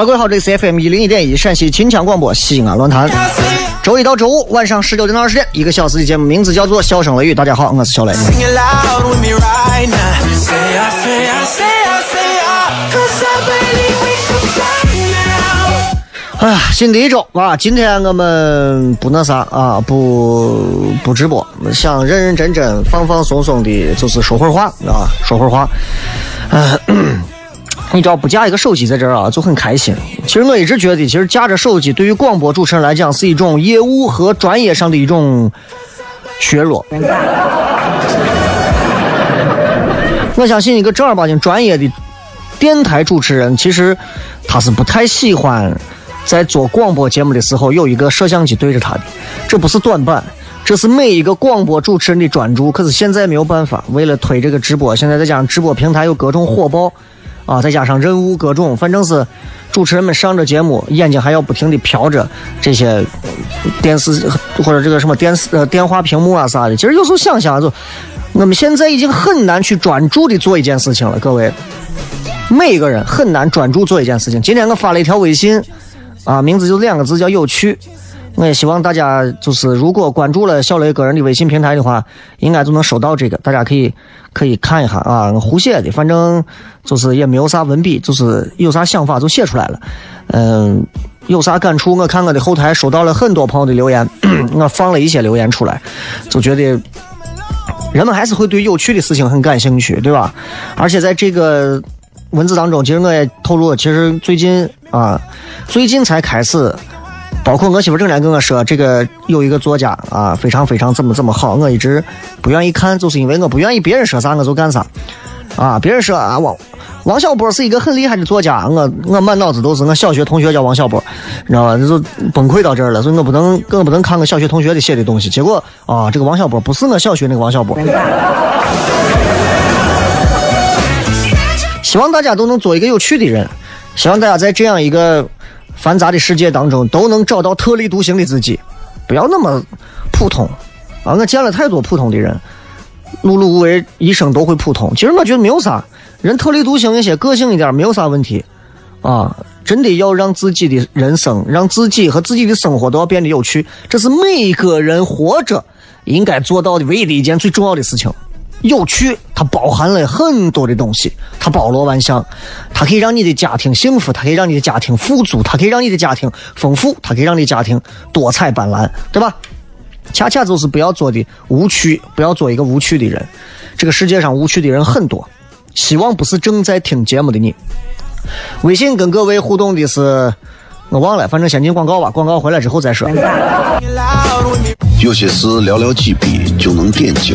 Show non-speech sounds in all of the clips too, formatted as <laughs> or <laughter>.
了，各位好，这里是 FM 一零一点一陕西秦腔广播西安论坛，周一到周五晚上十九点到二十点，一个小时的节目，名字叫做《笑声雷雨》。大家好，我是小雷。哎呀，新的一周啊，今天我们不那啥啊，不不直播，想认认真真、放放松松的，就是说会儿话啊，说会儿话。<clears throat> 嗯。你只要不架一个手机在这儿啊，就很开心。其实我一直觉得，其实架着手机对于广播主持人来讲是一种业务和专业上的一种削弱。<laughs> 我相信一个正儿八经专业的电台主持人，其实他是不太喜欢在做广播节目的时候有一个摄像机对着他的。这不是短板，这是每一个广播主持人的专注。可是现在没有办法，为了推这个直播，现在再加上直播平台有各种火爆。啊，再加上任务各种，反正是主持人们上着节目，眼睛还要不停的瞟着这些电视或者这个什么电视呃电话屏幕啊啥的。其实有时候想想，就我们现在已经很难去专注的做一件事情了。各位，每一个人很难专注做一件事情。今天我发了一条微信，啊，名字就两个字，叫有趣。我也希望大家就是，如果关注了小雷个人的微信平台的话，应该就能收到这个。大家可以可以看一下啊，胡写的，反正就是也没有啥文笔，就是有啥想法就写出来了。嗯，有啥感触？我看我的后台收到了很多朋友的留言，<coughs> 我放了一些留言出来，就觉得人们还是会对有趣的事情很感兴趣，对吧？而且在这个文字当中，其实我也透露，其实最近啊，最近才开始。包括我媳妇正天跟我说，这个有一个作家啊，非常非常怎么怎么好，我一直不愿意看，就是因为我不愿意别人说啥我就干啥，啊，别人说啊王王小波是一个很厉害的作家，我我满脑子都是我小学同学叫王小波，你知道吧？就崩溃到这儿了，所以我不能更不能看我小学同学的写的东西。结果啊，这个王小波不是我小学那个王小波。<laughs> 希望大家都能做一个有趣的人，希望大家在这样一个。繁杂的世界当中，都能找到特立独行的自己，不要那么普通啊！我见了太多普通的人，碌碌无为，一生都会普通。其实我觉得没有啥，人特立独行一些，个性一点，没有啥问题啊！真的要让自己的人生，让自己和自己的生活都要变得有趣，这是每一个人活着应该做到的唯一的一件最重要的事情。有趣，它包含了很多的东西，它包罗万象，它可以让你的家庭幸福，它可以让你的家庭富足，它可以让你的家庭丰富，它可以让你的家庭多彩斑斓，对吧？恰恰就是不要做的无趣，不要做一个无趣的人。这个世界上无趣的人很多，希望不是正在听节目的你。微信跟各位互动的是，我忘了，反正先进广告吧，广告回来之后再说。有些事寥寥几笔就能点睛。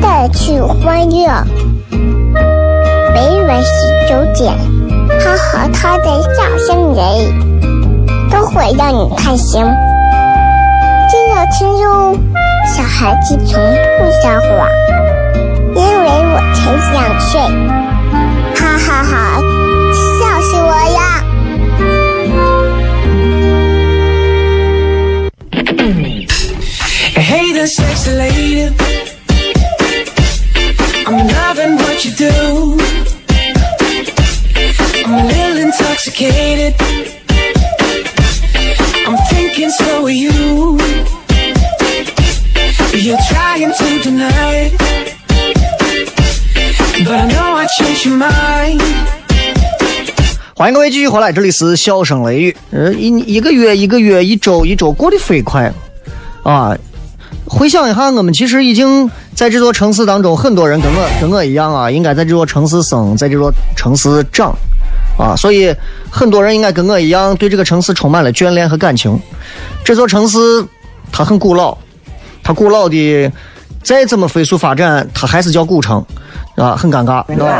带去欢乐。每晚十九点，他和他的笑声人，都会让你开心。记得听哟，小孩子从不撒谎，因为我才想睡。哈哈哈，笑死我呀！Hey the sexy lady. I'm loving what you do. I'm a little intoxicated. I'm thinking so are you. You're trying to deny it. But I know I changed your mind. 欢迎各位继续回来，这里是笑声雷雨。呃，一一个月一个月，一周一周过得飞快啊！回想一下，我们其实已经在这座城市当中，很多人跟我跟我一样啊，应该在这座城市生，在这座城市长啊，所以很多人应该跟我一样，对这个城市充满了眷恋和感情。这座城市它很古老，它古老的再怎么飞速发展，它还是叫古城啊，很尴尬，是吧？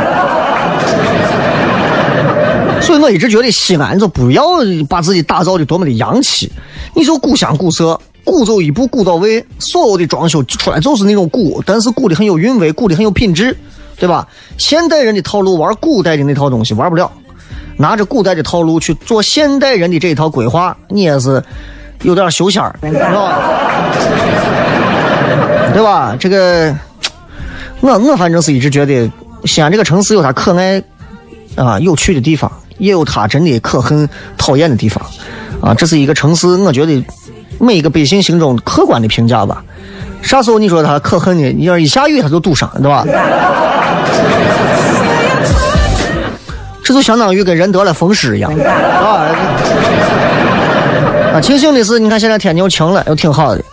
所以我一直觉得西安就不要把自己打造的多么的洋气，你就古香古色，古走一步古到位，所有的装修出来就是那种古，但是古的很有韵味，古的很有品质，对吧？现代人的套路玩古代的那套东西玩不了，拿着古代的套路去做现代人的这一套规划，你也是有点修仙儿，是吧？<laughs> 对吧？这个，我我反正是一直觉得西安这个城市有它可爱啊有趣的地方，也有它真的可恨讨厌的地方，啊，这是一个城市，我觉得每一个百姓心中客观的评价吧。啥时候你说他可恨呢？你要一下雨他就堵上，对吧？这就相当于跟人得了风湿一样啊！啊，庆幸的是，你看现在天又晴了，又挺好的，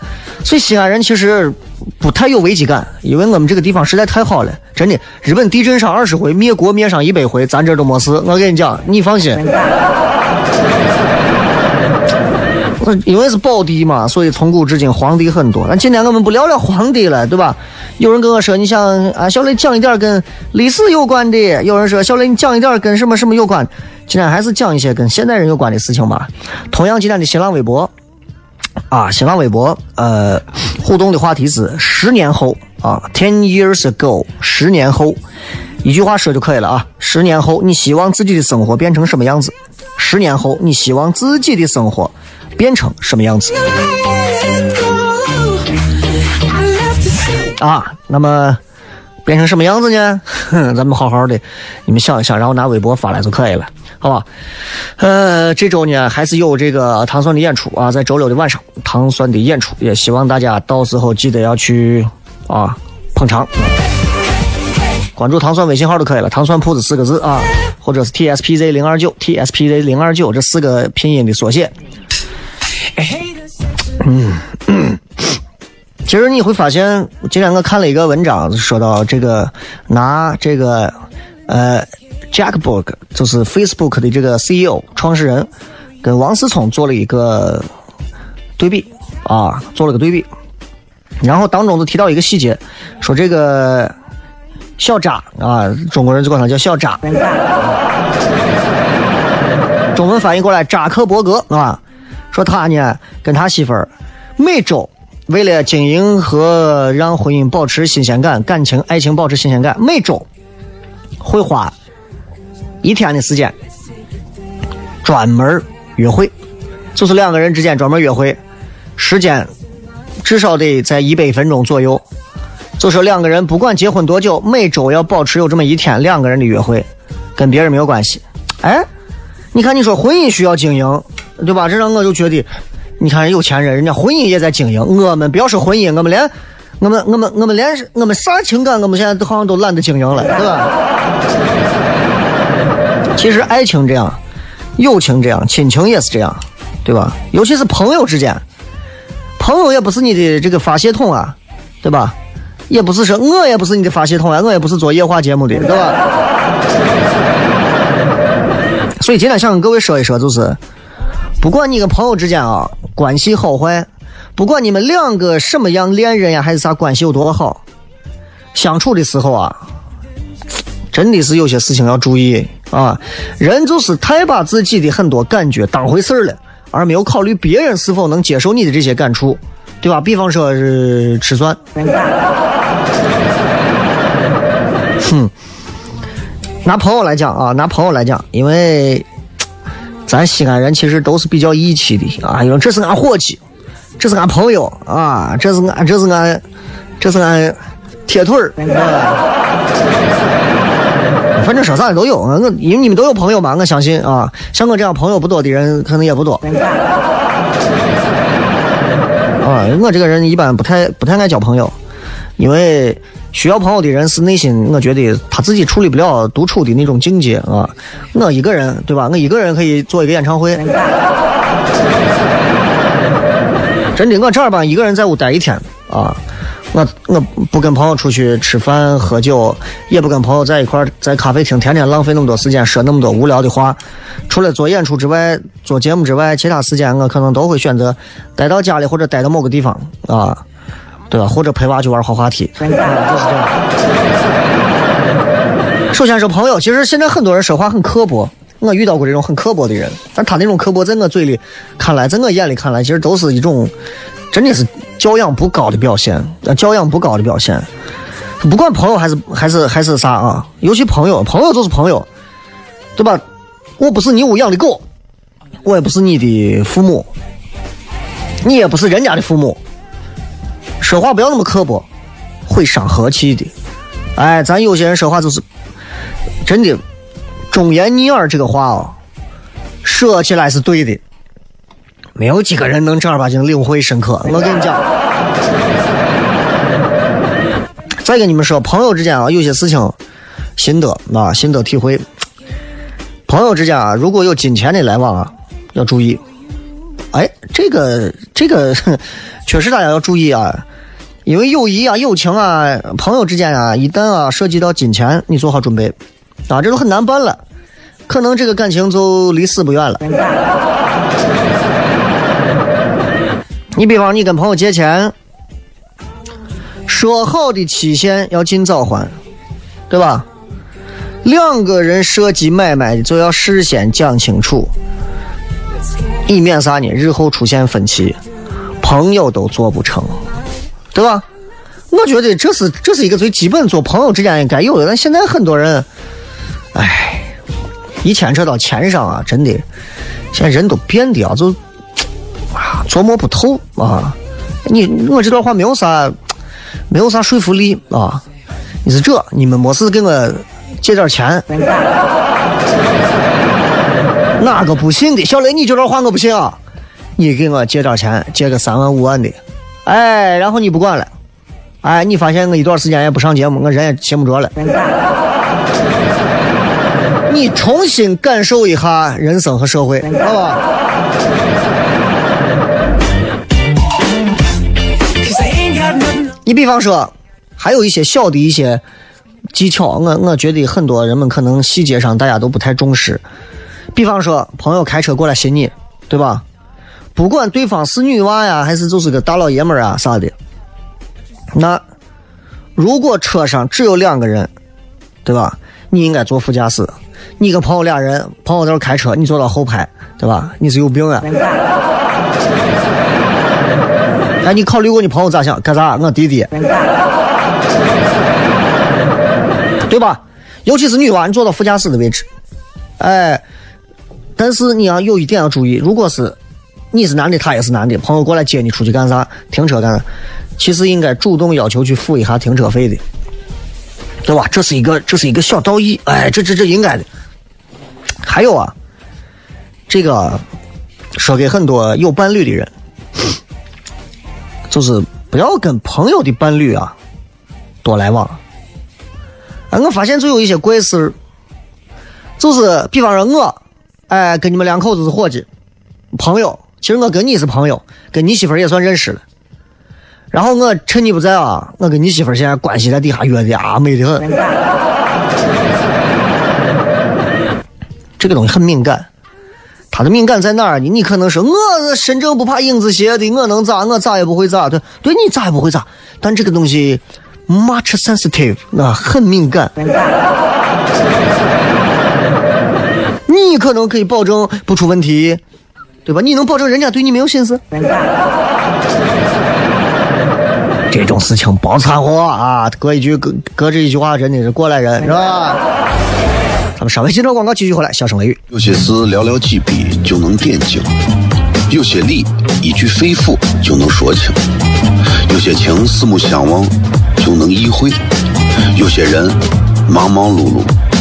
所以西安人其实不太有危机感，因为我们这个地方实在太好了，真的。日本地震上二十回，灭国灭上一百回，咱这都没事。我跟你讲，你放心。我 <laughs> 因为是宝地嘛，所以从古至今皇帝很多。那今天我们不聊聊皇帝了，对吧？有人跟我说，你想啊，小雷讲一点跟历史有关的；有人说，小雷你讲一点跟什么什么有关。今天还是讲一些跟现代人有关的事情吧。同样，今天的新浪微博啊，新浪微博呃，互动的话题是十年后啊，ten years ago，十年后，一句话说就可以了啊。十年后，你希望自己的生活变成什么样子？十年后，你希望自己的生活变成什么样子？啊，那么变成什么样子呢？<laughs> 咱们好好的，你们想一想，然后拿微博发来就可以了，好吧？呃，这周呢还是有这个糖蒜的演出啊，在周六的晚上，糖蒜的演出，也希望大家到时候记得要去啊捧场。关注糖蒜微信号就可以了，糖蒜铺子四个字啊，或者是 TSPZ 零二九 TSPZ 零二九这四个拼音的缩写。嗯其实你会发现，今天我看了一个文章，说到这个拿这个呃 Jack Book 就是 Facebook 的这个 CEO 创始人，跟王思聪做了一个对比啊，做了个对比。然后当中就提到一个细节，说这个小扎啊，中国人就管他叫小扎，<laughs> 中文翻译过来扎克伯格啊，说他呢跟他媳妇儿每周。为了经营和让婚姻保持新鲜感，感情、爱情保持新鲜感，每周会花一天的时间专门约会，就是两个人之间专门约会，时间至少得在一百分钟左右。就说两个人不管结婚多久，每周要保持有这么一天两个人的约会，跟别人没有关系。哎，你看你说婚姻需要经营，对吧？这让我就觉得，你看有钱人，人家婚姻也在经营，我们不要说婚姻，我们连我们我们我们连我们啥情感，我们现在都好像都懒得经营了，对吧？<laughs> 其实爱情这样，友情这样，亲情也是这样，对吧？尤其是朋友之间，朋友也不是你的这个发泄筒啊，对吧？也不是说我也不是你的发泄筒啊，我也不是做夜话节目的，对吧？<laughs> 所以今天想跟各位说一说，就是不管你跟朋友之间啊关系好坏，不管你们两个什么样恋人呀，还是啥关系有多好，相处的时候啊，真的是有些事情要注意啊。人就是太把自己的很多感觉当回事儿了，而没有考虑别人是否能接受你的这些感触，对吧？比方说是吃蒜，哼。拿朋友来讲啊，拿朋友来讲，因为咱西安人其实都是比较义气的啊，因为这是俺伙计，这是俺朋友啊，这是俺这是俺这是俺铁腿儿。反正说啥的都有，我因为你们都有朋友嘛，我相信啊，像我这样朋友不多的人可能也不多。<laughs> 啊，我这个人一般不太不太爱交朋友，因为。需要朋友的人是内心，我觉得他自己处理不了独处的那种境界啊。我一个人，对吧？我一个人可以做一个演唱会。真的，我正儿八经一个人在屋待一天啊。我我不跟朋友出去吃饭喝酒，也不跟朋友在一块在咖啡厅天天浪费那么多时间说那么多无聊的话。除了做演出之外，做节目之外，其他时间我可能都会选择待到家里或者待到某个地方啊。对吧？或者陪娃去玩滑滑梯，就是这样。<laughs> 首先说朋友，其实现在很多人说话很刻薄，我遇到过这种很刻薄的人，但他那种刻薄，在我嘴里看来，在我眼里看来，其实都是一种真的是教养不高的表现，教养不高的表现。不管朋友还是还是还是啥啊，尤其朋友，朋友就是朋友，对吧？我不是你屋养的狗，我也不是你的父母，你也不是人家的父母。说话不要那么刻薄，会伤和气的。哎，咱有些人说话就是真的忠言逆耳，这个话哦，说起来是对的，没有几个人能正儿八经领会深刻。我跟你讲，再跟你们说，朋友之间啊，有些事情心得啊，心得体会。朋友之间啊，如果有金钱的来往啊，要注意。哎，这个这个 <laughs> 确实大家要注意啊。因为友谊啊、友情啊、朋友之间啊，一旦啊涉及到金钱，你做好准备啊，这都很难办了，可能这个感情就离死不远了。<laughs> 你比方你跟朋友借钱，说好的期限要尽早还，对吧？两个人涉及买卖的就要事先讲清楚，以免啥呢？日后出现分歧，朋友都做不成。对吧？我觉得这是这是一个最基本做朋友之间应该有的。但现在很多人，哎，一牵扯到钱上啊，真的，现在人都变的啊，就啊琢磨不透啊。你我这段话没有啥没有啥说服力啊。你是这，你们没事给我借点钱。哪个不信的？小雷，你这段话我不信啊。你给我借点钱，借个三万五万的。哎，然后你不管了，哎，你发现我一段时间也不上节目，我人也闲不着了。你重新感受一下人生和社会，好吧？你比方说，还有一些小的一些技巧，我我觉得很多人们可能细节上大家都不太重视。比方说，朋友开车过来寻你，对吧？不管对方是女娃呀，还是就是个大老爷们儿啊啥的，那如果车上只有两个人，对吧？你应该坐副驾驶，你跟朋友俩人，朋友在这开车，你坐到后排，对吧？你是有病啊！<laughs> 哎，你考虑过你朋友咋想？干啥？我弟弟，对吧？尤其是女娃，你坐到副驾驶的位置，哎，但是你要有一点要注意，如果是。你是男的，他也是男的，朋友过来接你出去干啥？停车干啥？其实应该主动要求去付一下停车费的，对吧？这是一个，这是一个小道义，哎，这这这应该的，还有啊，这个说给很多有伴侣的人，就是不要跟朋友的伴侣啊多来往。啊，我发现就有一些怪事，就是比方说我，哎，跟你们两口子是伙计，朋友，其实我跟你是朋友，跟你媳妇儿也算认识了。然后我趁你不在啊，我跟你媳妇儿现在关系在底下约的啊，美得很。这个东西很敏感，它的敏感在哪儿呢？你可能说我身正不怕影子斜的，我能咋？我咋也不会咋？对，对你咋也不会咋？但这个东西 much sensitive，那很敏感。你可能可以保证不出问题，对吧？你能保证人家对你没有心思？<laughs> 这种事情别掺和啊！隔一句隔隔这一句话，真的是过来人，是吧？咱们稍微接着广告，继续回来，笑声雷雨。有些事寥寥几笔就能点睛，有些理一句肺腑就能说清，有些情四目相望就能意会，有些人忙忙碌碌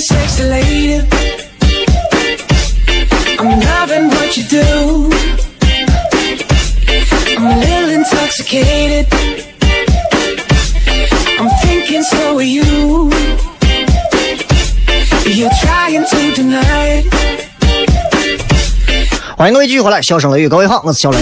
Sexy lady. I'm loving what you do. I'm a little intoxicated. I'm thinking so are you. You're trying to deny it. 欢迎各位继续回来，笑声雷雨，各位好，我是小雷。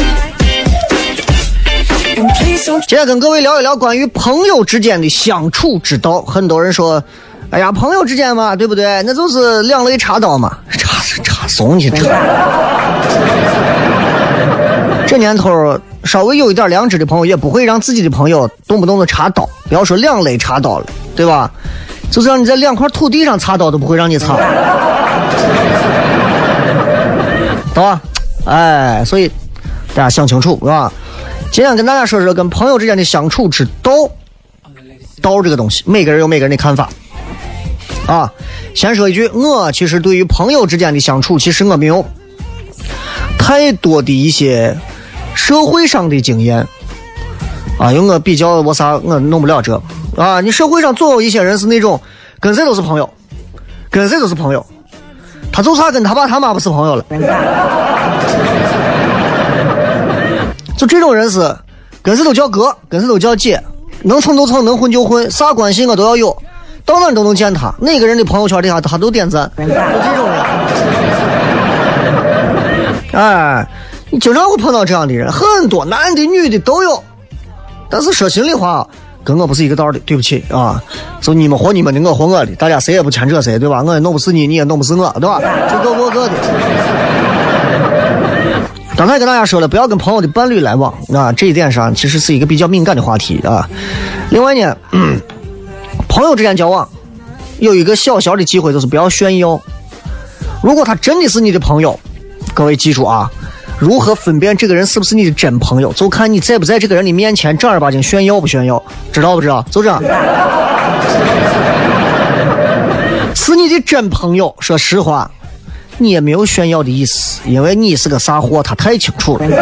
今天跟各位聊一聊关于朋友之间的相处之道。很多人说，哎呀，朋友之间嘛，对不对？那就是两肋插刀嘛，插插怂去插。这年头，稍微有一点良知的朋友，也不会让自己的朋友动不动的插刀。不要说两肋插刀了，对吧？就是让你在两块土地上插刀都不会让你插，懂吧？哎，所以大家想清楚，是吧？今天跟大家说说跟朋友之间的相处之道。道这个东西，每个人有每个人的看法。啊，先说一句，我其实对于朋友之间的相处，其实我没有太多的一些社会上的经验。啊，因为我比较我啥，我弄不了这。啊，你社会上总有一些人是那种跟谁都是朋友，跟谁都是朋友，他就差跟他爸他妈不是朋友了。就这种人是跟谁都叫哥，跟谁都叫姐，能蹭就蹭，能混就混，啥关系我都要有，到哪儿都能见他，哪个人的朋友圈底下他都点赞，就这种人。哎，你经常会碰到这样的人，很多男的女的都有。但是说心里话，跟我不是一个道的，对不起啊，就你们活你们的，我活我的，大家谁也不牵扯谁，对吧？我也弄不死你，你也弄不死我，对吧？就各过各的。刚才跟大家说了，不要跟朋友的伴侣来往啊，这一点上其实是一个比较敏感的话题啊。另外呢，嗯、朋友之间交往有一个小小的机会，就是不要炫耀。如果他真的是你的朋友，各位记住啊，如何分辨这个人是不是你的真朋友，就看你在不在这个人的面前正儿八经炫耀不炫耀，知道不知道？就这样。<laughs> 是你的真朋友，说实话，你也没有炫耀的意思，因为你是个啥货，他太清楚了。<laughs>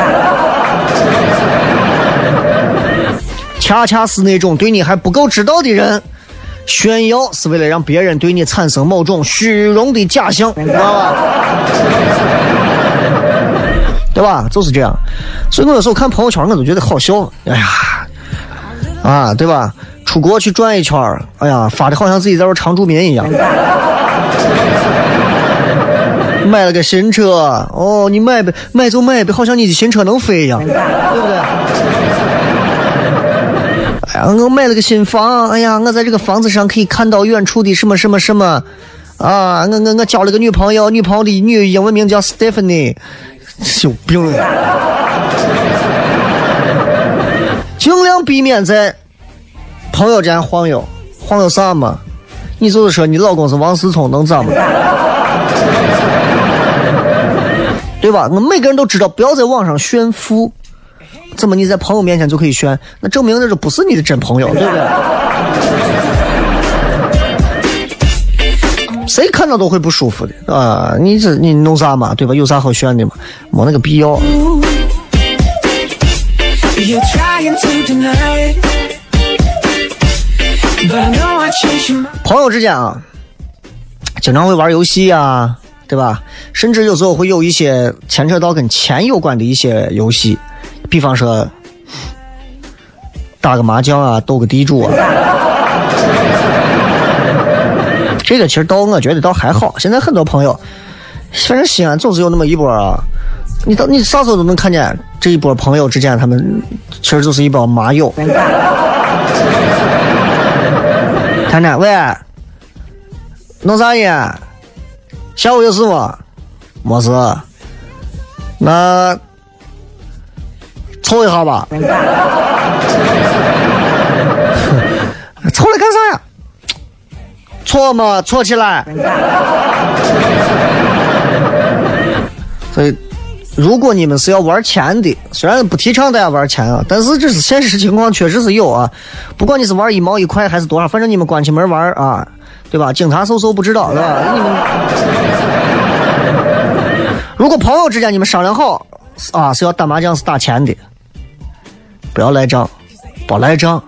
恰恰是那种对你还不够知道的人，炫耀是为了让别人对你产生某种虚荣的假象，你知道吧？对吧？就是这样。所以我有时候看朋友圈，我都觉得好笑。哎呀，啊，对吧？出国去转一圈，哎呀，发的好像自己在这常住民一样。买了个新车，哦，你买呗，买就买呗，好像你的新车能飞一样，对不对？我买了个新房，哎呀，我在这个房子上可以看到远处的什么什么什么，啊，我我我交了个女朋友，女朋友的女英文名叫 Stephanie，有病啊！尽量避免在朋友间晃悠，晃悠啥嘛？你就是说你老公是王思聪，能咋嘛？对吧？我每个人都知道，不要在网上炫富。怎么你在朋友面前就可以炫？那证明那就不是你的真朋友，对不对？<laughs> 谁看到都会不舒服的啊！你这你弄啥嘛？对吧？有啥好炫的嘛？没那个必要。朋友之间啊，经常会玩游戏啊，对吧？甚至有时候会有一些牵扯到跟钱有关的一些游戏，比方说打个麻将啊，斗个地主啊。这个其实倒我觉得倒还好，现在很多朋友，反正西安总是有那么一波啊，你到你啥时候都能看见这一波朋友之间，他们其实就是一帮麻友。谈谈，喂，弄啥呢？下午有事吗？没事。那凑一下吧。凑来干啥呀？搓嘛，搓起来。所以，如果你们是要玩钱的，虽然不提倡大家玩钱啊，但是这是现实情况，确实是有啊。不管你是玩一毛一块还是多少，反正你们关起门玩啊，对吧？警察搜搜不知道，对吧？你们如果朋友之间你们商量好啊，是要打麻将是打钱的，不要赖账，不赖账。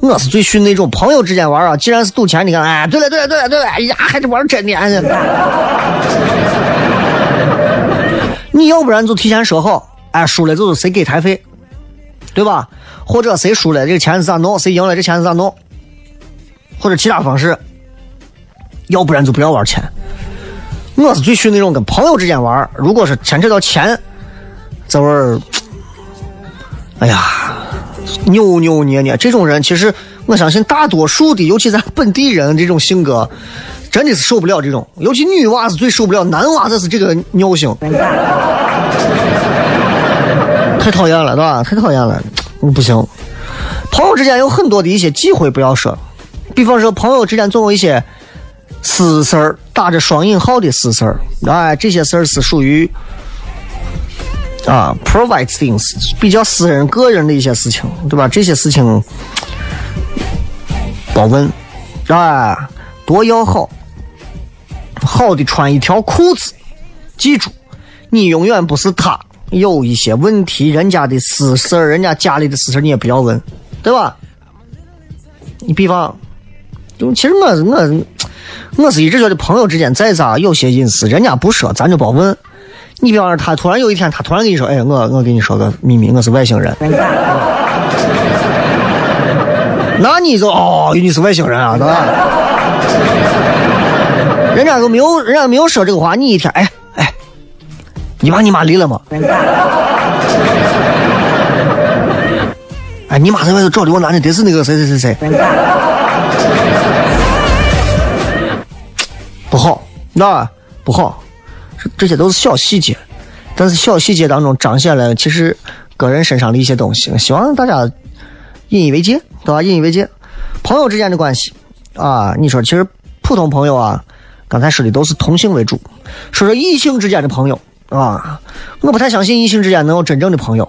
我是最训那种朋友之间玩啊，既然是赌钱，你看，哎，对了对了对了对了，哎呀，还是玩真的，哎。<laughs> 你要不然就提前说好，哎，输了就是谁给台费，对吧？或者谁输了这个钱是咋弄，谁赢了这钱是咋弄，或者其他方式。要不然就不要玩钱。我是最训那种跟朋友之间玩，如果是牵扯到钱，这玩意儿，哎呀，扭扭捏捏，这种人其实我相信大多数的，尤其咱本地人这种性格，真的是受不了这种。尤其女娃子最受不了，男娃子是这个尿性，太讨厌了，对吧？太讨厌了，不行。朋友之间有很多的一些忌讳不要说，比方说朋友之间总有一些私事儿，打着双引号的私事儿，哎，这些事儿是属于啊 private things，比较私人、个人的一些事情，对吧？这些事情别问，啊，多要好，好的穿一条裤子，记住，你永远不是他。有一些问题，人家的私事儿，人家家里的私事，你也不要问，对吧？你比方，就其实我我我是一直觉得朋友之间再咋有些隐私，人家不说，咱就别问。你比方说，他突然有一天，他突然跟你说：“哎，我我跟你说个秘密，我是外星人。”那你就哦，你是外星人啊，对吧？人家都没有，人家没有说这个话，你一天，哎哎，你爸你妈离了吗？哎，你妈在外头找的我男的得是那个谁谁谁谁，不好，那不好，这些都是小细节，但是小细节当中彰显了其实个人身上的一些东西，希望大家引以为戒，对吧？引以为戒，朋友之间的关系啊，你说其实普通朋友啊，刚才说的都是同性为主，说说异性之间的朋友啊，我不太相信异性之间能有真正的朋友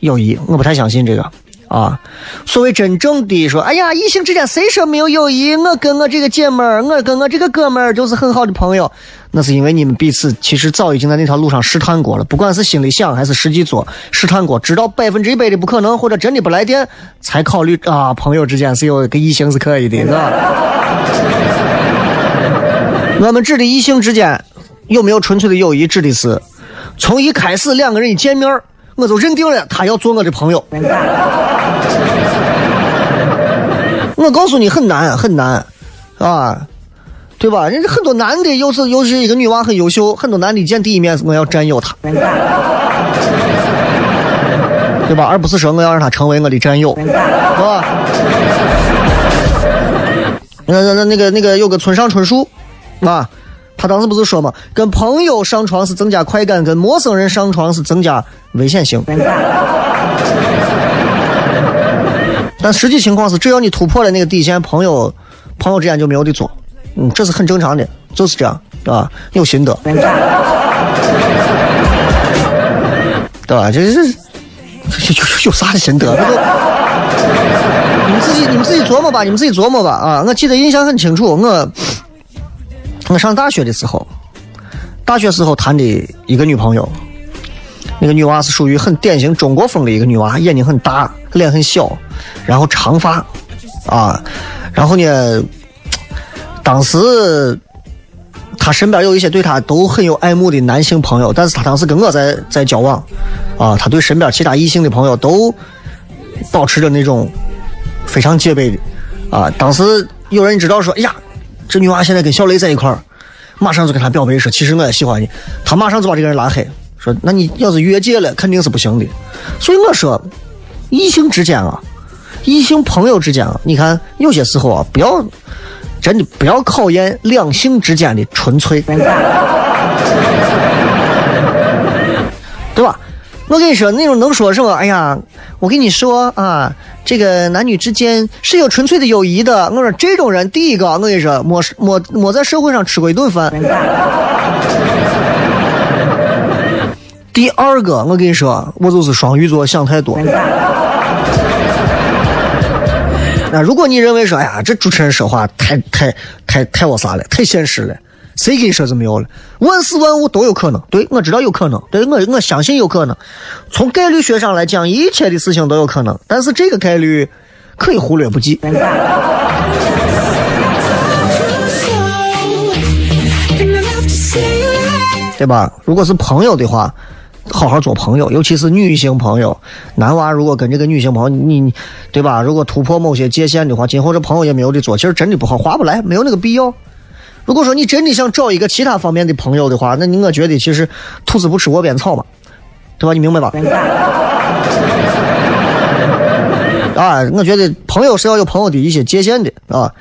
友谊，我不太相信这个。啊，所谓真正的说，哎呀，异性之间谁说没有友谊？我跟我这个姐们儿，我跟我这个哥们儿就是很好的朋友，那是因为你们彼此其实早已经在那条路上试探过了，不管是心里想还是实际做，试探过，知道百分之一百的不可能，或者真的不来电，才考虑啊，朋友之间是有跟异性是可以的，是吧？<laughs> 我们指的异性之间有没有纯粹的友谊，指的是从一开始两个人一见面我就认定了他要做我的朋友。我告诉你很难很难，啊，对吧？人家很多男的，又是又是一个女娃很优秀，很多男的见第一面我要占有她，对吧？而不是说我要让她成为我的战友，是吧？那那那那个那个有个村上春树，啊，他当时不是说嘛，跟朋友上床是增加快感，跟陌生人上床是增加危险性。但实际情况是，只要你突破了那个底线，朋友朋友之间就没有的做，嗯，这是很正常的，就是这样，对吧？有心得，对吧？这是有有有啥的心得？这都你们自己你们自己琢磨吧，你们自己琢磨吧啊！我记得印象很清楚，我我上大学的时候，大学时候谈的一个女朋友，那个女娃是属于很典型中国风的一个女娃，眼睛很大，脸很小，然后长发，啊，然后呢，当时她身边有一些对她都很有爱慕的男性朋友，但是她当时跟我在在交往，啊，她对身边其他异性的朋友都保持着那种非常戒备的，啊，当时有人知道说，哎呀，这女娃现在跟小雷在一块儿，马上就跟她表白说，其实我也喜欢你，她马上就把这个人拉黑，说那你要是越界了，肯定是不行的。所以我说，异性之间啊，异性朋友之间啊，你看有些时候啊，不要真的不要考验两性之间的纯粹，<laughs> 对吧？我跟你说，那种能说什么？哎呀，我跟你说啊，这个男女之间是有纯粹的友谊的。我说这种人，第一个，我跟你说，没没没在社会上吃过一顿饭。第二个，我跟你说，我就是双鱼座，想太多。<laughs> 那如果你认为说，哎呀，这主持人说话太太太太我啥了，太现实了，谁跟你说是没有了？万事万物都有可能，对我知道有可能，对我我相信有可能。从概率学上来讲，一切的事情都有可能，但是这个概率可以忽略不计. <laughs> 对吧？如果是朋友的话，好好做朋友，尤其是女性朋友。男娃如果跟这个女性朋友，你你对吧？如果突破某些界限的话，今后这朋友也没有的做，其实真的不好，划不来，没有那个必要。如果说你真的想找一个其他方面的朋友的话，那你我觉得其实兔子不吃窝边草嘛，对吧？你明白吧？啊，我觉得朋友是要有朋友的一些界限的啊。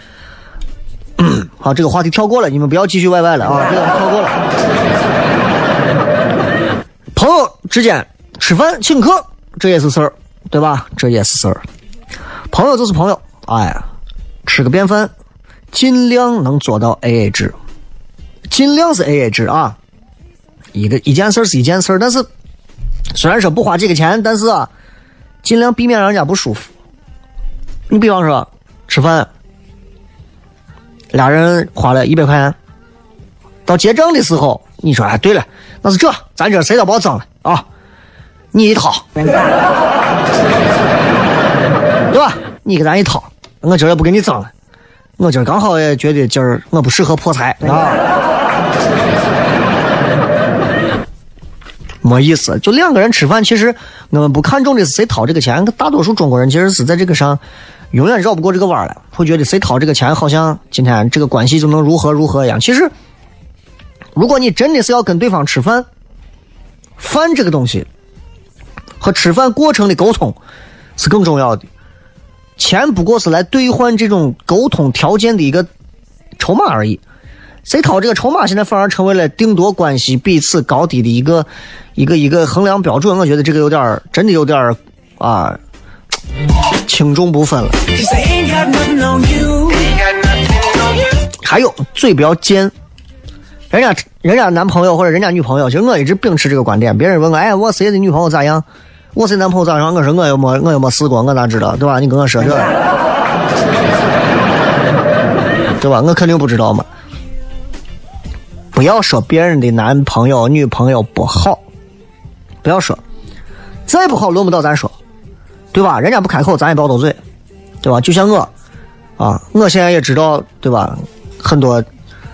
好，这个话题跳过了，你们不要继续歪歪了啊，这个跳过了。朋友之间吃饭请客，这也是事儿，对吧？这也是事儿。朋友就是朋友，哎，吃个便饭，尽量能做到 A A 制，尽量是 A A 制啊。一个一件事是一件事，但是虽然说不花这个钱，但是啊，尽量避免让人家不舒服。你比方说吃饭，俩人花了一百块钱，到结账的时候，你说哎，对了，那是这，咱这谁都别脏了啊，你一掏，对吧？你给咱一掏，我今儿也不跟你争了，我今儿刚好也觉得今儿我不适合破财啊，<laughs> 没意思。就两个人吃饭，其实我们不看重的是谁掏这个钱，大多数中国人其实是在这个上永远绕不过这个弯儿了，会觉得谁掏这个钱，好像今天这个关系就能如何如何一样。其实，如果你真的是要跟对方吃饭，饭这个东西和吃饭过程的沟通是更重要的。钱不过是来兑换这种沟通条件的一个筹码而已。谁掏这个筹码，现在反而成为了定夺关系彼此高低的一个一个 <laughs> 一个衡量标准。我觉得这个有点儿，真的有点儿啊，轻重不分了。还有嘴不要贱，人家人家男朋友或者人家女朋友，其实我一直秉持这个观点。别人问我，哎，我谁的女朋友咋样？我谁男朋友咋样？我说我又没我又没试过，我哪知道，对吧？你跟我说这，<laughs> 对吧？我肯定不知道嘛。不要说别人的男朋友、女朋友不好，不要说，再不好轮不到咱说，对吧？人家不开口，咱也不要多嘴，对吧？就像我，啊，我现在也知道，对吧？很多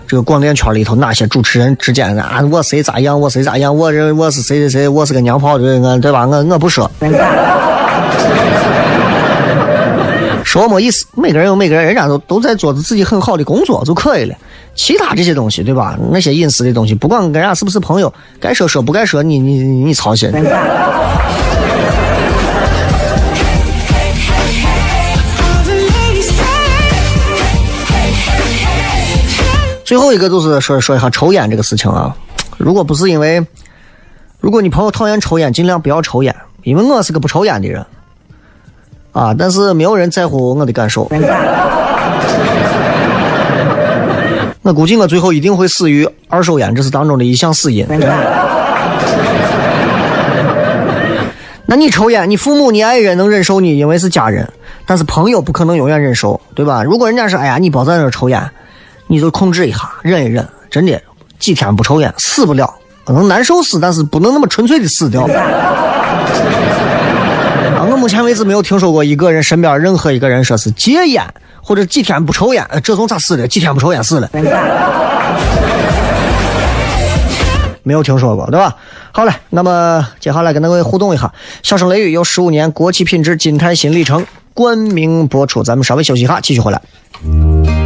这个广电圈里头哪些主持人之间啊，我谁咋样，我谁咋样，我这我是谁谁谁，我是个娘炮，对我对吧？我我不说，说没意思，每个人有每个人，人家都都在做着自己很好的工作就可以了。其他这些东西，对吧？那些隐私的东西，不管跟人家是不是朋友，该说说，不该说你你你操心。最后一个就是说说一下抽烟这个事情啊。如果不是因为，如果你朋友讨厌抽烟，尽量不要抽烟，因为我是个不抽烟的人啊。但是没有人在乎我的感受。我估计我最后一定会死于二手烟，这是当中的一项死因。那你抽烟，你父母、你爱人能忍受你，因为是家人，但是朋友不可能永远忍受，对吧？如果人家说，哎呀，你别在那抽烟，你就控制一下，忍一忍，真的几天不抽烟死不了，可能难受死，但是不能那么纯粹的死掉。啊，我目前为止没有听说过一个人身边任何一个人说是戒烟或者几天不抽烟，这种咋死的？几天不抽烟死了。没有听说过，对吧？好嘞，那么接下来跟各位互动一下。笑声雷雨有十五年国企品质金泰新里程冠名播出，咱们稍微休息一下，继续回来。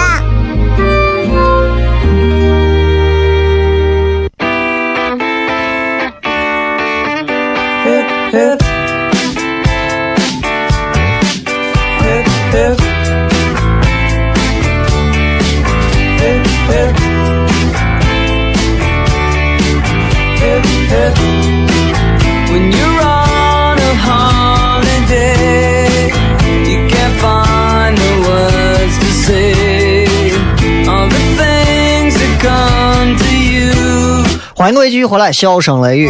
迎各位继续回来，笑声雷雨。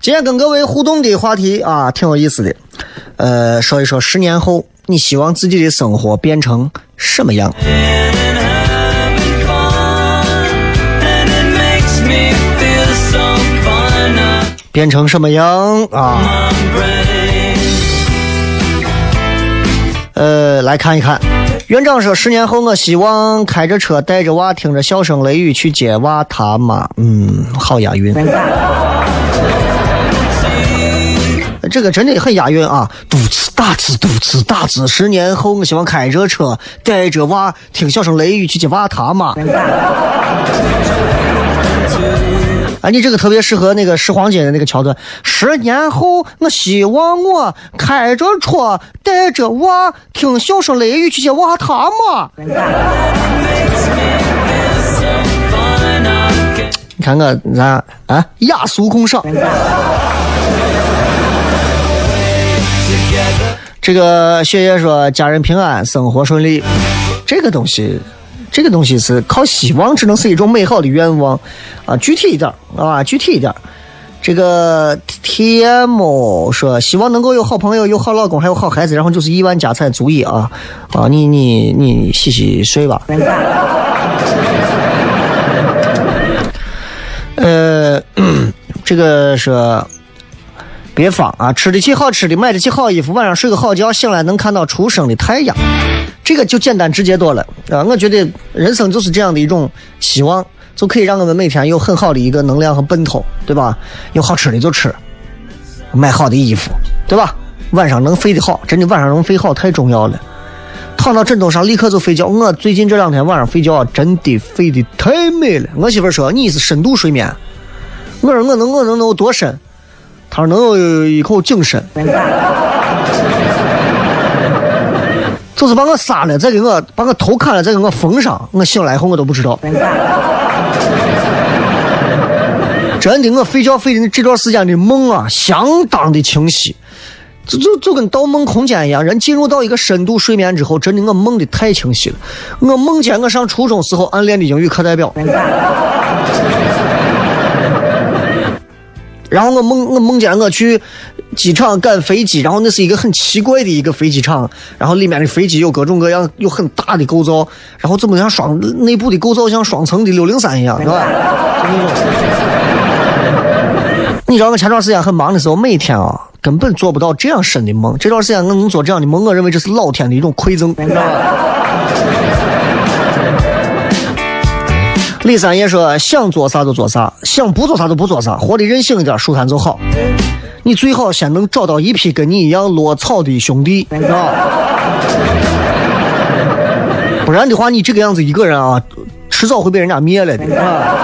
今天跟各位互动的话题啊，挺有意思的。呃，说一说十年后你希望自己的生活变成什么样变成什么样啊.呃，来看一看。院长说，十年后我希望开着车带着娃，听着笑声雷雨去接娃他妈。嗯，好押韵。<laughs> 这个真的很押韵啊！嘟呲大呲嘟呲大呲。十年后，我希望开着车带着娃，听笑声雷雨去接娃他妈。<laughs> 啊，你这个特别适合那个拾黄金的那个桥段。十年后，我希望我开着车带着娃，听笑声雷雨去接娃他妈。你看我咱啊，雅俗共赏。这个雪爷说家人平安，生活顺利，这个东西，这个东西是靠希望，只能是一种美好的愿望啊。具体一点啊，具体一点。这个 T M 说希望能够有好朋友、有好老公，还有好孩子，然后就是亿万家产足矣啊啊！你你你洗洗睡吧。呃，<coughs> 这个说别放啊，吃得起好吃的，买得起好衣服，晚上睡个好觉，醒来能看到初升的太阳，这个就简单直接多了啊！我觉得人生就是这样的一种希望，就可以让我们每天有很好的一个能量和奔头，对吧？有好吃的就吃，买好的衣服，对吧？晚上能睡得好，真的晚上能睡好太重要了。躺到枕头上立刻就睡觉。我最近这两天晚上睡觉真的睡得太美了。我媳妇说你是深度睡眠，我说我能我能能有多深？他说能有一口井深。就是把我杀了，再给我把我头砍了，再给我缝上。我醒来以后我都不知道。真的，我睡觉睡的这段时间的梦啊，相当的清晰。就就就跟盗梦空间一样，人进入到一个深度睡眠之后，真的我梦的太清晰了。我梦见我上初中时候暗恋的英语课代表，然后我梦我梦见我去机场赶飞机，然后那是一个很奇怪的一个飞机场，然后里面的飞机有各种各样，有很大的构造，然后怎么像双内部的构造像双层的六零三一样，是吧？就那种。你知道我前段时间很忙的时候，每天啊根本做不到这样深的梦。这段时间我能做这样的梦，我认为这是老天的一种馈赠，你知道吧？李三爷说：“想做啥就做啥，想不做啥就不做啥，活得任性一点，舒坦就好。你最好先能找到一批跟你一样落草的兄弟，啊？不然的话，你这个样子一个人啊，迟早会被人家灭了的。啊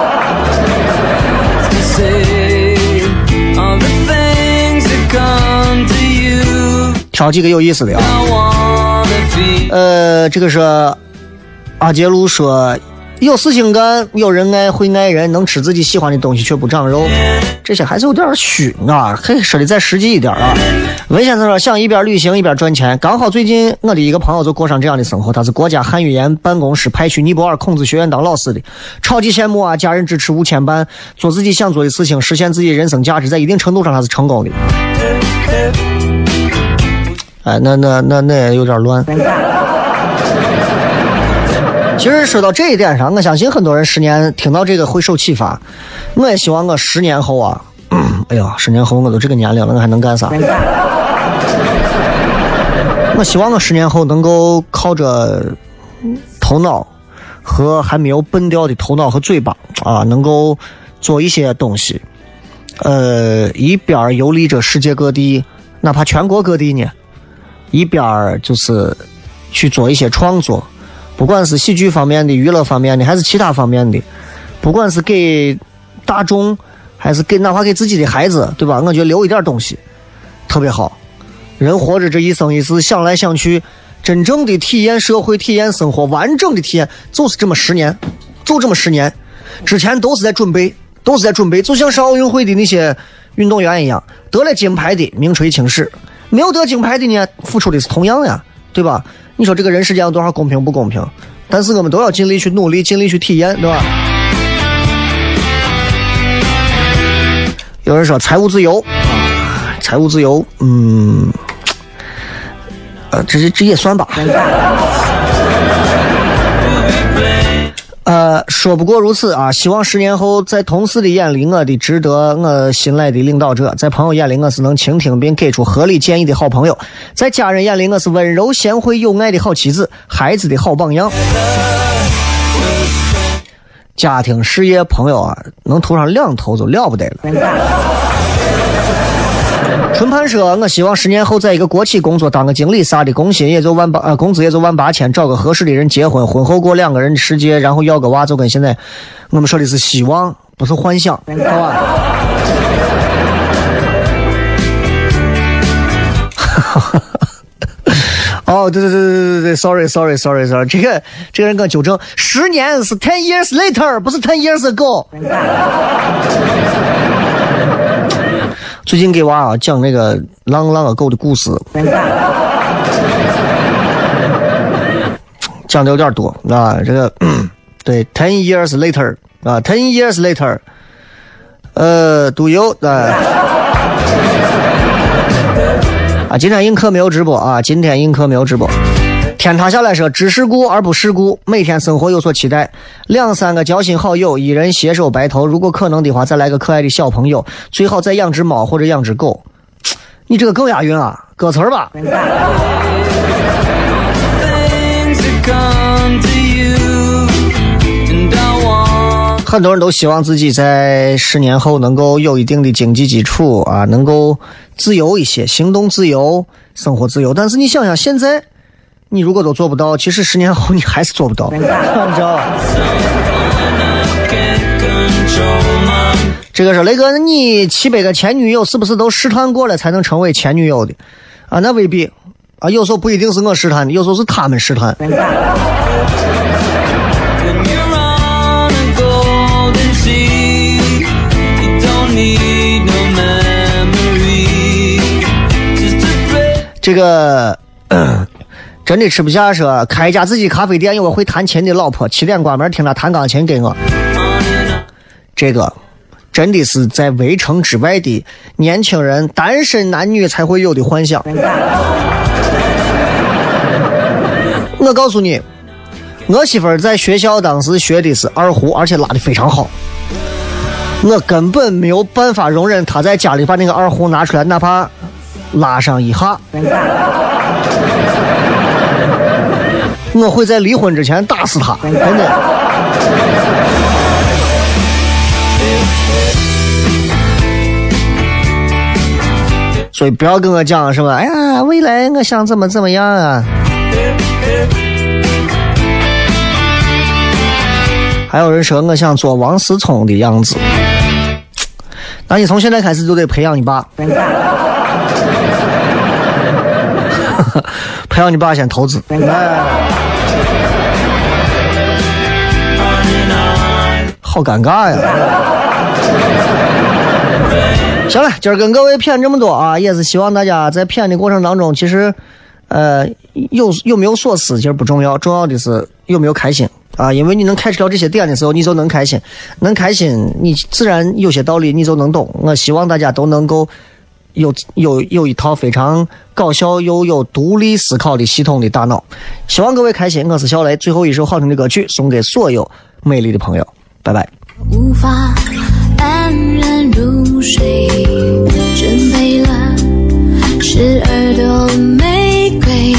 挑几个有意思的啊。呃，这个是阿杰路说，有事情干，有人爱，会爱人，能吃自己喜欢的东西却不长肉，这些还是有点虚啊，可以说的再实际一点啊。文先生说，想一边旅行一边赚钱，刚好最近我的一个朋友就过上这样的生活，他是国家汉语言办公室派去尼泊尔孔子学院当老师的，超级羡慕啊！家人支持无牵绊，做自己想做的事情，实现自己人生价值，在一定程度上他是成功的。哎，那那那那也有点乱。其实说到这一点上，我相信很多人十年听到这个会受启发。我也希望我十年后啊，哎呀，十年后我都这个年龄了，我还能干啥？<laughs> 我希望我十年后能够靠着头脑和还没有笨掉的头脑和嘴巴啊，能够做一些东西，呃，一边游历着世界各地，哪怕全国各地呢，一边就是去做一些创作。不管是喜剧方面的、娱乐方面的，还是其他方面的，不管是给大众，还是给哪怕给自己的孩子，对吧？我觉得留一点东西特别好。人活着这一生一世，想来想去，真正的体验社会、体验生活、完整的体验，就是这么十年，就这么十年。之前都是在准备，都是在准备，就像是奥运会的那些运动员一样，得了金牌的名垂青史，没有得金牌的呢，付出的是同样呀，对吧？你说这个人世间有多少公平不公平？但是我们都要尽力去努力，尽力去体验，对吧？有人说财务自由，财务自由，嗯，呃，这这这也算吧。呃，说不过如此啊！希望十年后，在同事的眼里，我的值得我信赖的领导者；在朋友眼里，我是能倾听并给出合理建议的好朋友；在家人眼里，我是温柔贤惠、有爱的好妻子，孩子的好榜样。家庭、事业、朋友啊，能头上两头就了不得了。春盘说：“我希望十年后在一个国企工作，当个经理啥的，工薪也就万八，呃，工资也就万八千，找个合适的人结婚，婚后过两个人的世界，然后要个娃，就跟现在我们说的是希望，不是幻想，好吧？”哦，对对对对对对，sorry sorry sorry sorry，这个这个人给我纠正，十年是 ten years later，不是 ten years ago。最近给娃啊讲那个狼狼和狗的故事，讲的有点多啊。这个 <clears throat> 对，ten years later 啊，ten years later，呃，do you 啊？啊，今天映客没有直播啊，今天映客没有直播。天塌下来说，知世故而不世故，每天生活有所期待。两三个交心好友，一人携手白头。如果可能的话，再来个可爱的小朋友，最好再养只猫或者养只狗。你这个更押韵啊，歌词儿吧。很多人都希望自己在十年后能够有一定的经济基础啊，能够自由一些，行动自由，生活自由。但是你想想，现在你如果都做不到，其实十年后 <laughs> 你还是做不到，<laughs> 你知道吧？这个是雷哥，你七百个前女友是不是都试探过了才能成为前女友的？啊，那未必。啊，有时候不一定是我试探的，有时候是他们试探。这个真的吃不下说，开一家自己咖啡店，有个会弹琴的老婆，七点关门听他弹钢琴给我。这个真的是在围城之外的年轻人、单身男女才会有的幻想。我告诉你，我媳妇儿在学校当时学的是二胡，而且拉的非常好。我根本没有办法容忍她在家里把那个二胡拿出来，哪怕拉上一下。我会在离婚之前打死他，真的。所以不要跟我讲什么，哎呀，未来我想怎么怎么样啊。还有人说我想做王思聪的样子，那你从现在开始就得培养你爸，<laughs> 培养你爸先投资。哎好尴尬呀！<laughs> 行了，今儿跟各位谝这么多啊，也是希望大家在谝的过程当中，其实，呃，有有没有所思其实不重要，重要的是有没有开心啊。因为你能开出了这些点的时候，你就能开心，能开心，你自然有些道理你就能懂。我希望大家都能够有有有一套非常搞笑又有独立思考的系统的大脑。希望各位开心我是小雷最后一首好听的歌曲送给所有美丽的朋友。拜拜。无法安然入睡准备了十二朵玫瑰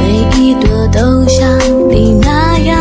每一朵都像你那样